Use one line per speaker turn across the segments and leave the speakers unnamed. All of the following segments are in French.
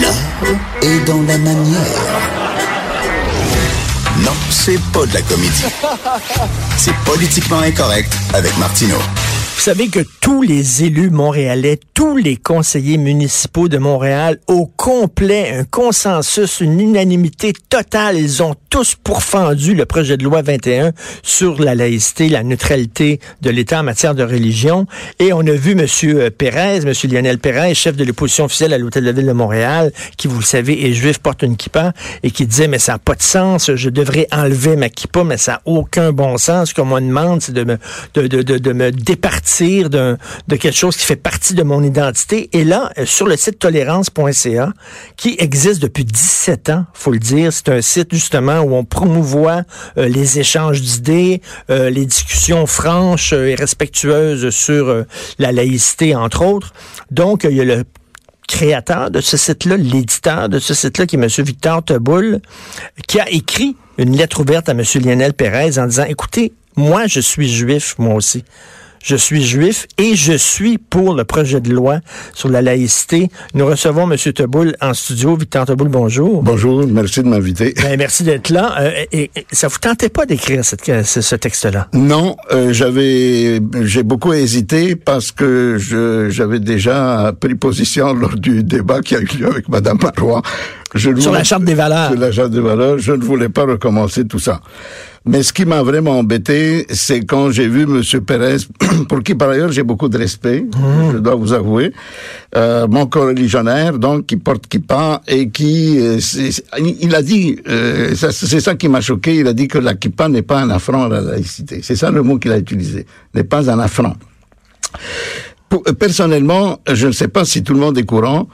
L'art est dans la manière. Non, c'est pas de la comédie. C'est politiquement incorrect avec Martineau.
Vous savez que tous les élus montréalais, tous les conseillers municipaux de Montréal, au complet, un consensus, une unanimité totale, ils ont tous pourfendu le projet de loi 21 sur la laïcité, la neutralité de l'État en matière de religion. Et on a vu M. Pérez, M. Lionel Pérez, chef de l'opposition officielle à l'Hôtel de la Ville de Montréal, qui, vous le savez, est juif, porte une kippa, et qui disait, mais ça n'a pas de sens, je devrais enlever ma kippa, mais ça n'a aucun bon sens. Ce qu'on me demande, c'est de me, de, de, de, de me départir de quelque chose qui fait partie de mon identité. Et là, euh, sur le site tolérance.ca, qui existe depuis 17 ans, faut le dire, c'est un site justement où on promouvoit euh, les échanges d'idées, euh, les discussions franches et respectueuses sur la laïcité, entre autres. Donc, il y a le créateur de ce site-là, l'éditeur de ce site-là, qui est M. Victor Teboul, qui a écrit une lettre ouverte à M. Lionel Pérez en disant, écoutez, moi, je suis juif, moi aussi je suis juif et je suis pour le projet de loi sur la laïcité. Nous recevons M. Teboul en studio. Victor Teboul, bonjour.
Bonjour, merci de m'inviter.
Ben, merci d'être là. Euh, et, ça vous tentait pas d'écrire ce, texte-là?
Non, euh, j'avais, j'ai beaucoup hésité parce que j'avais déjà pris position lors du débat qui a eu lieu avec Mme Marois.
sur la charte des valeurs.
Sur la charte des valeurs, je ne voulais pas recommencer tout ça. Mais ce qui m'a vraiment embêté, c'est quand j'ai vu M. Pérez, pour qui par ailleurs j'ai beaucoup de respect, mmh. je dois vous avouer, euh, mon co-religionnaire, donc qui porte kippa et qui, euh, il a dit, euh, c'est ça qui m'a choqué, il a dit que la kippa n'est pas un affront à la laïcité. C'est ça le mot qu'il a utilisé, n'est pas un affront. personnellement, je ne sais pas si tout le monde est courant,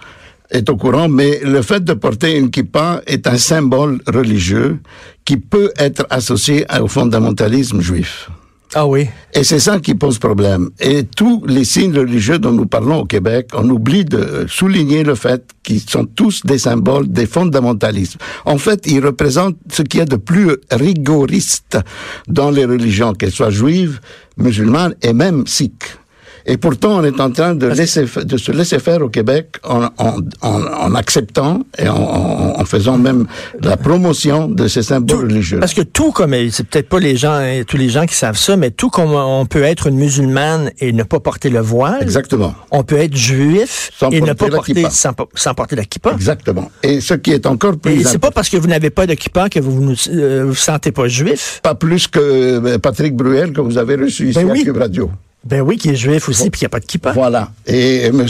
est au courant, mais le fait de porter une kippa est un symbole religieux qui peut être associé au fondamentalisme juif.
Ah oui.
Et c'est ça qui pose problème. Et tous les signes religieux dont nous parlons au Québec, on oublie de souligner le fait qu'ils sont tous des symboles des fondamentalismes. En fait, ils représentent ce qu'il y a de plus rigoriste dans les religions, qu'elles soient juives, musulmanes et même sikhs. Et pourtant, on est en train de, laisser, de se laisser faire au Québec en, en, en, acceptant et en, faisant même la promotion de ces symboles religieux.
Parce que tout comme, c'est peut-être pas les gens, tous les gens qui savent ça, mais tout comme on peut être une musulmane et ne pas porter le voile.
Exactement.
On peut être juif et ne pas porter, sans, sans, porter la kippa.
Exactement. Et ce qui est encore plus.
Et c'est pas parce que vous n'avez pas de kippa que vous ne euh, vous sentez pas juif.
Pas plus que euh, Patrick Bruel que vous avez reçu ici ben à Cube Radio.
Ben oui, qui est juif aussi, puis il n'y a pas de kippa.
Voilà. Et M.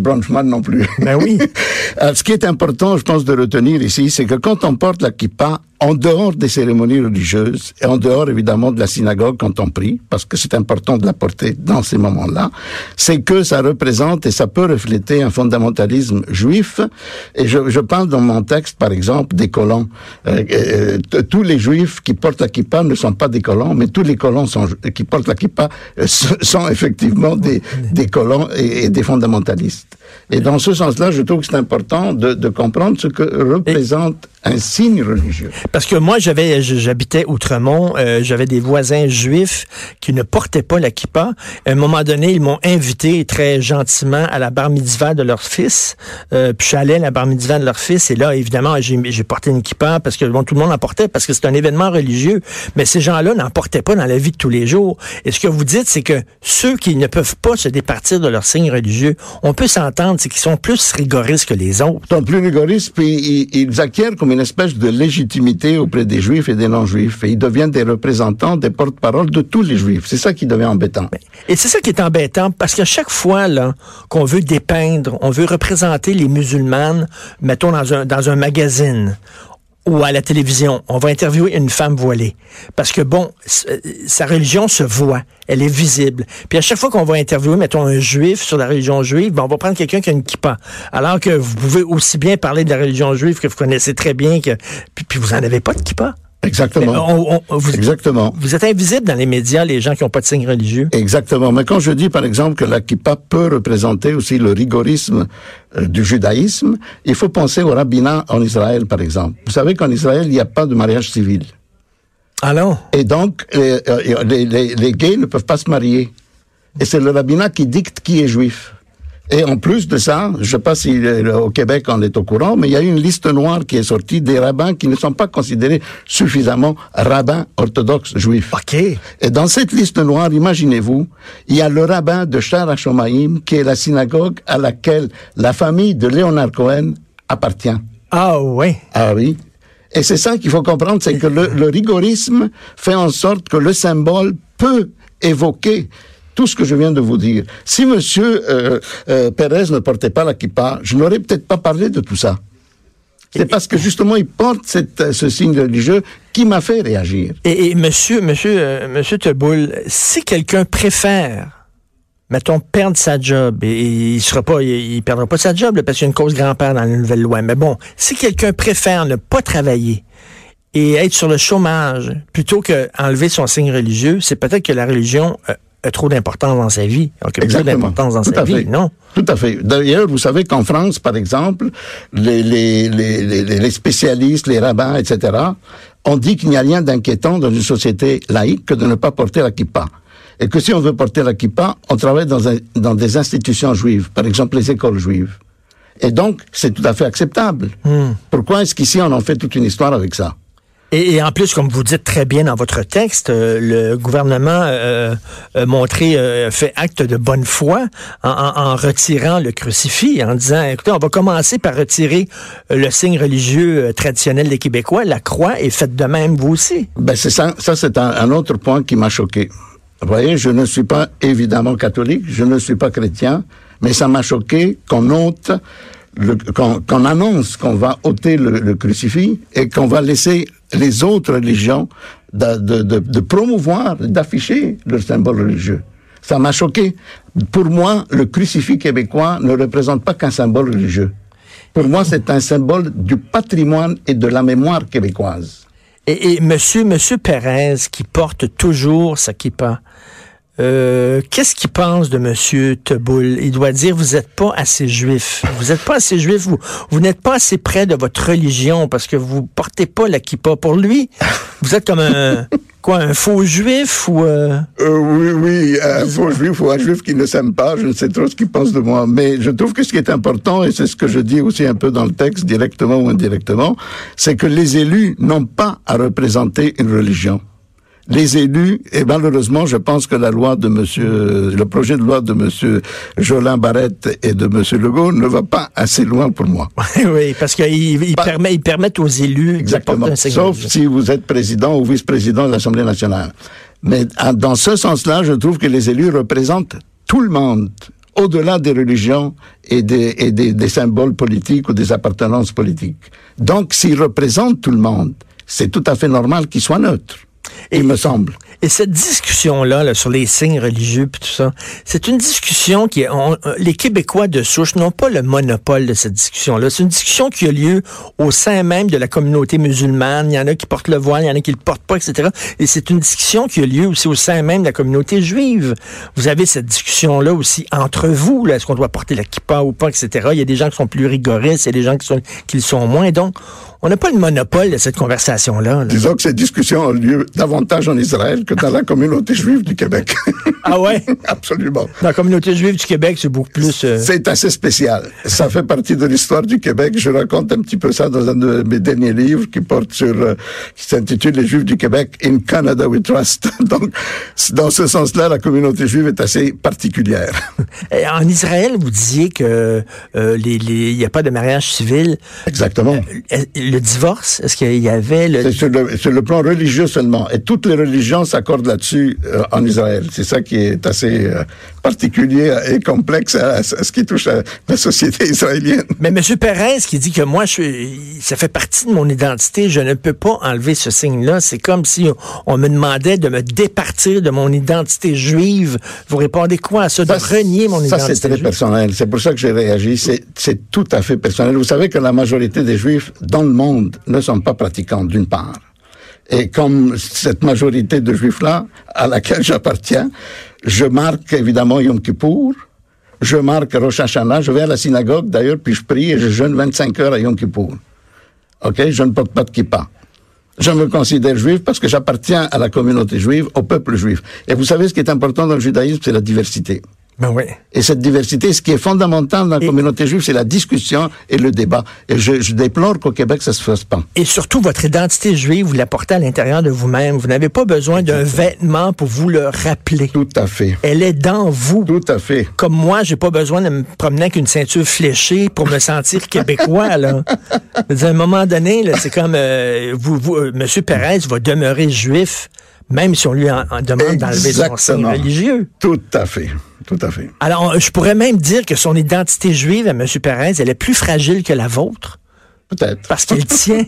Bronfman non plus.
Ben oui.
Ce qui est important, je pense, de retenir ici, c'est que quand on porte la kippa, en dehors des cérémonies religieuses et en dehors évidemment de la synagogue quand on prie, parce que c'est important de la porter dans ces moments-là, c'est que ça représente et ça peut refléter un fondamentalisme juif. Et je, je parle dans mon texte, par exemple, des colons. Euh, euh, tous les juifs qui portent la kippa ne sont pas des colons, mais tous les colons sont, qui portent la kippa euh, sont effectivement des, des colons et, des fondamentalistes. Et dans ce sens-là, je trouve que c'est important de, de comprendre ce que représente un signe religieux.
Parce que moi, j'avais, j'habitais Outremont, euh, j'avais des voisins juifs qui ne portaient pas la kippa. À un moment donné, ils m'ont invité très gentiment à la bar mitzvah de leur fils. Euh, puis allé à la bar mitzvah de leur fils et là, évidemment, j'ai porté une kippa parce que bon, tout le monde en portait parce que c'est un événement religieux. Mais ces gens-là n'en portaient pas dans la vie de tous les jours. Et ce que vous dites, c'est que ceux qui ne peuvent pas se départir de leur signe religieux, on peut s'entendre, c'est qu'ils sont plus rigoristes que les autres.
Ils sont plus rigoristes, puis ils, ils acquièrent comme une espèce de légitimité auprès des juifs et des non-juifs. Et ils deviennent des représentants, des porte-parole de tous les juifs. C'est ça qui devient embêtant.
Et c'est ça qui est embêtant, parce qu'à chaque fois là qu'on veut dépeindre, on veut représenter les musulmanes, mettons dans un, dans un magazine, ou à la télévision, on va interviewer une femme voilée. Parce que, bon, euh, sa religion se voit, elle est visible. Puis à chaque fois qu'on va interviewer, mettons, un juif sur la religion juive, ben, on va prendre quelqu'un qui a une kippa. Alors que vous pouvez aussi bien parler de la religion juive que vous connaissez très bien, que puis, vous en avez pas de kippa.
Exactement.
vous,
Exactement.
Vous êtes invisible dans les médias, les gens qui n'ont pas de signe religieux.
Exactement. Mais quand je dis, par exemple, que la kippa peut représenter aussi le rigorisme euh, du judaïsme, il faut penser au rabbinat en Israël, par exemple. Vous savez qu'en Israël, il n'y a pas de mariage civil.
Alors
ah Et donc, euh, les, les, les gays ne peuvent pas se marier. Et c'est le rabbinat qui dicte qui est juif. Et en plus de ça, je ne sais pas si au Québec on est au courant, mais il y a une liste noire qui est sortie des rabbins qui ne sont pas considérés suffisamment rabbins orthodoxes juifs.
OK.
Et dans cette liste noire, imaginez-vous, il y a le rabbin de Shar HaShomaim, qui est la synagogue à laquelle la famille de Léonard Cohen appartient.
Ah ouais.
Ah oui. Et c'est ça qu'il faut comprendre, c'est que le, le rigorisme fait en sorte que le symbole peut évoquer tout ce que je viens de vous dire. Si Monsieur euh, euh, Pérez ne portait pas la kippa, je n'aurais peut-être pas parlé de tout ça. C'est parce que justement il porte cette, euh, ce signe religieux qui m'a fait réagir.
Et, et monsieur, monsieur, euh, monsieur Teboul, si quelqu'un préfère, mettons, perdre sa job, et, et il sera pas, il, il perdra pas sa job là, parce qu'il y a une cause grand-père dans la nouvelle loi. Mais bon, si quelqu'un préfère ne pas travailler et être sur le chômage plutôt que enlever son signe religieux, c'est peut-être que la religion euh, a trop d'importance dans sa vie, occupe trop
Exactement.
d'importance dans
Tout
sa vie,
fait.
non?
Tout à fait. D'ailleurs, vous savez qu'en France, par exemple, les, les, les, les, les spécialistes, les rabbins, etc., ont dit qu'il n'y a rien d'inquiétant dans une société laïque que de ne pas porter la kippa. Et que si on veut porter la kippa, on travaille dans, un, dans des institutions juives, par exemple les écoles juives. Et donc, c'est tout à fait acceptable. Pourquoi est-ce qu'ici on en fait toute une histoire avec ça?
Et, en plus, comme vous dites très bien dans votre texte, euh, le gouvernement euh, a montré, euh, fait acte de bonne foi en, retirant le crucifix, en disant, écoutez, on va commencer par retirer euh, le signe religieux euh, traditionnel des Québécois, la croix, et faites de même vous aussi.
Ben c'est ça, c'est un, autre point qui m'a choqué. Vous voyez, je ne suis pas évidemment catholique, je ne suis pas chrétien, mais ça m'a choqué qu'on ôte, qu'on annonce qu'on va ôter le, le crucifix et qu'on va laisser les autres religions de, de, de, promouvoir, d'afficher leur symbole religieux. Ça m'a choqué. Pour moi, le crucifix québécois ne représente pas qu'un symbole religieux. Pour moi, c'est un symbole du patrimoine et de la mémoire québécoise.
Et, et monsieur, monsieur Pérez, qui porte toujours sa kippa, euh, qu'est-ce qu'il pense de monsieur Teboul? Il doit dire, vous n'êtes pas assez juif. Vous n'êtes pas assez juif. Vous, vous n'êtes pas assez près de votre religion parce que vous portez pas la kippa. Pour lui, vous êtes comme un, quoi, un faux juif ou, euh,
Euh, oui, oui, un faux juif ou un juif qui ne s'aime pas, je ne sais trop ce qu'il pense de moi. Mais je trouve que ce qui est important, et c'est ce que je dis aussi un peu dans le texte, directement ou indirectement, c'est que les élus n'ont pas à représenter une religion. Les élus, et malheureusement, je pense que la loi de monsieur, le projet de loi de monsieur Jolin Barrette et de monsieur Legault ne va pas assez loin pour moi.
oui, parce qu'ils ils
Bah-
permet- ils permettent aux élus
Exactement.
un
Sauf si vous êtes président ou vice-président de l'Assemblée nationale. Mais ah, dans ce sens-là, je trouve que les élus représentent tout le monde, au-delà des religions et, des, et des, des symboles politiques ou des appartenances politiques. Donc, s'ils représentent tout le monde, c'est tout à fait normal qu'ils soient neutres, il me semble.
Et cette discussion-là là, sur les signes religieux puis tout ça, c'est une discussion qui est... on- les Québécois de souche n'ont pas le monopole de cette discussion-là. C'est une discussion qui a lieu au sein même de la communauté musulmane. Il y en a qui portent le voile, il y en a qui le portent pas, etc. Et c'est une discussion qui a lieu aussi au sein même de la communauté juive. Vous avez cette discussion-là aussi entre vous. Est-ce qu'on doit porter la kippa ou pas, etc. Il y a des gens qui sont plus rigoristes, il y a des gens qui, sont, qui le sont moins. Donc, on n'a pas le monopole de cette conversation-là. là.
Disons que ces discussions ont lieu davantage en Israël que dans la communauté juive du Québec.
Ah ouais?
Absolument.
Dans la communauté juive du Québec, c'est beaucoup plus... euh,
C'est assez spécial. Ça fait partie de l'histoire du Québec. Je raconte un petit peu ça dans un de mes derniers livres qui porte sur, euh, qui s'intitule Les Juifs du Québec, In Canada We Trust. Donc, dans ce sens-là, la communauté juive est assez particulière.
Et En Israël, vous disiez que euh, les- les- il n'y a pas de mariage civil.
Exactement.
Euh, Le divorce, est-ce qu'il y avait le...
C'est sur le, sur le plan religieux seulement. Et toutes les religions s'accordent là-dessus euh, en Israël. C'est ça qui est assez euh, particulier et complexe à, à ce qui touche à la société israélienne.
Mais M. Perez qui dit que moi, je suis, ça fait partie de mon identité, je ne peux pas enlever ce signe-là. C'est comme si on, on me demandait de me départir de mon identité juive. Vous répondez quoi à ça, de renier mon
ça,
identité
c'est très
juive?
personnel. C'est pour ça que j'ai réagi. C'est tout à fait personnel. Vous savez que la majorité des Juifs dans le monde ne sont pas pratiquants, d'une part. Et comme cette majorité de Juifs-là, à laquelle j'appartiens, je marque évidemment Yom Kippour, je marque Rosh Hashanah, je vais à la synagogue d'ailleurs, puis je prie et je jeûne 25 heures à Yom Kippour. OK? Je ne porte pas de kippa. Je me considère juif parce que j'appartiens à la communauté juive, au peuple juif. Et vous savez, ce qui est important dans le judaïsme, c'est la diversité.
Ben oui.
Et cette diversité, ce qui est fondamental dans la communauté juive, c'est la discussion et le débat. Et je, je déplore qu'au Québec, ça se fasse pas.
Et surtout, votre identité juive, vous la portez à l'intérieur de vous-même. Vous n'avez pas besoin d'un vêtement pour vous le rappeler.
Tout à fait.
Elle est dans vous.
Tout à fait.
Comme moi, j'ai pas besoin de me promener avec une ceinture fléchée pour me sentir québécois, là. À un moment donné, là, c'est comme, euh, vous, vous, euh, Monsieur Perez va demeurer juif, même si on lui en, en demande d'enlever son signe religieux.
Tout à fait. Tout à fait.
Alors, je pourrais même dire que son identité juive à M. Perez, elle est plus fragile que la vôtre.
Peut-être.
Parce qu'elle tient,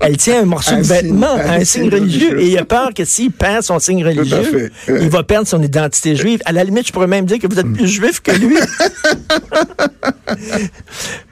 elle tient un morceau de vêtement, un, signe religieux, et il a peur que s'il perd son signe religieux, il va perdre son identité juive. À la limite, je pourrais même dire que vous êtes plus juif que lui.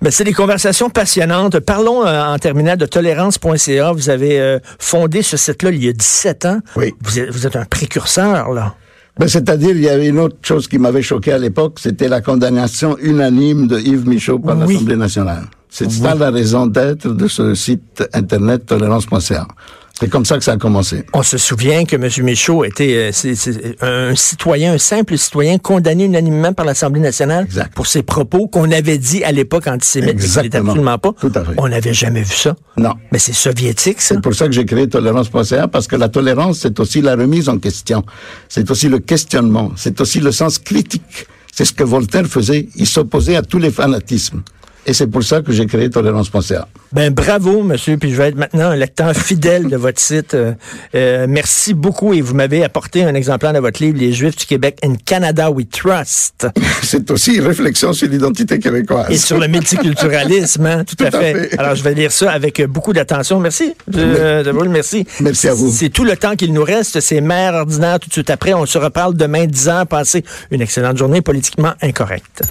Mais c'est des conversations passionnantes. Parlons euh, en terminant de tolérance.ca. Vous avez euh, fondé ce site-là il y a 17 ans.
Oui.
Vous êtes, vous êtes un précurseur, là.
Ben, C'est-à-dire, il y avait une autre chose qui m'avait choqué à l'époque, c'était la condamnation unanime de Yves Michaud par
Oui.
l'Assemblée nationale. C'est ça la raison d'être de ce site internet tolérance.ca. C'est comme ça que ça a commencé.
On se souvient que M. Michaud était euh, un citoyen, un simple citoyen condamné unanimement par l'Assemblée nationale
Exact.
pour ses propos qu'on avait dit à l'époque antisémites,
Exactement.
absolument pas.
Tout à fait.
On n'avait jamais vu ça.
Non.
Mais c'est soviétique, ça.
C'est pour ça que j'ai créé tolérance.ca, parce que la tolérance, c'est aussi la remise en question. C'est aussi le questionnement. C'est aussi le sens critique. C'est ce que Voltaire faisait. Il s'opposait à tous les fanatismes. Et c'est pour ça que j'ai créé tolérance.ca.
Ben bravo, monsieur. Puis je vais être maintenant un lecteur fidèle de votre site. Euh, euh, merci beaucoup et vous m'avez apporté un exemplaire de votre livre Les Juifs du Québec in Canada We Trust
C'est aussi une réflexion sur l'identité québécoise.
et sur le multiculturalisme. hein, tout, à
Tout à
fait.
fait.
Alors je vais lire ça avec beaucoup d'attention. Merci, euh, de vous, merci.
Merci à vous.
C'est tout le temps qu'il nous reste. C'est mère ordinaire tout de suite après. On se reparle demain 10 heures. Passez une excellente journée politiquement incorrecte.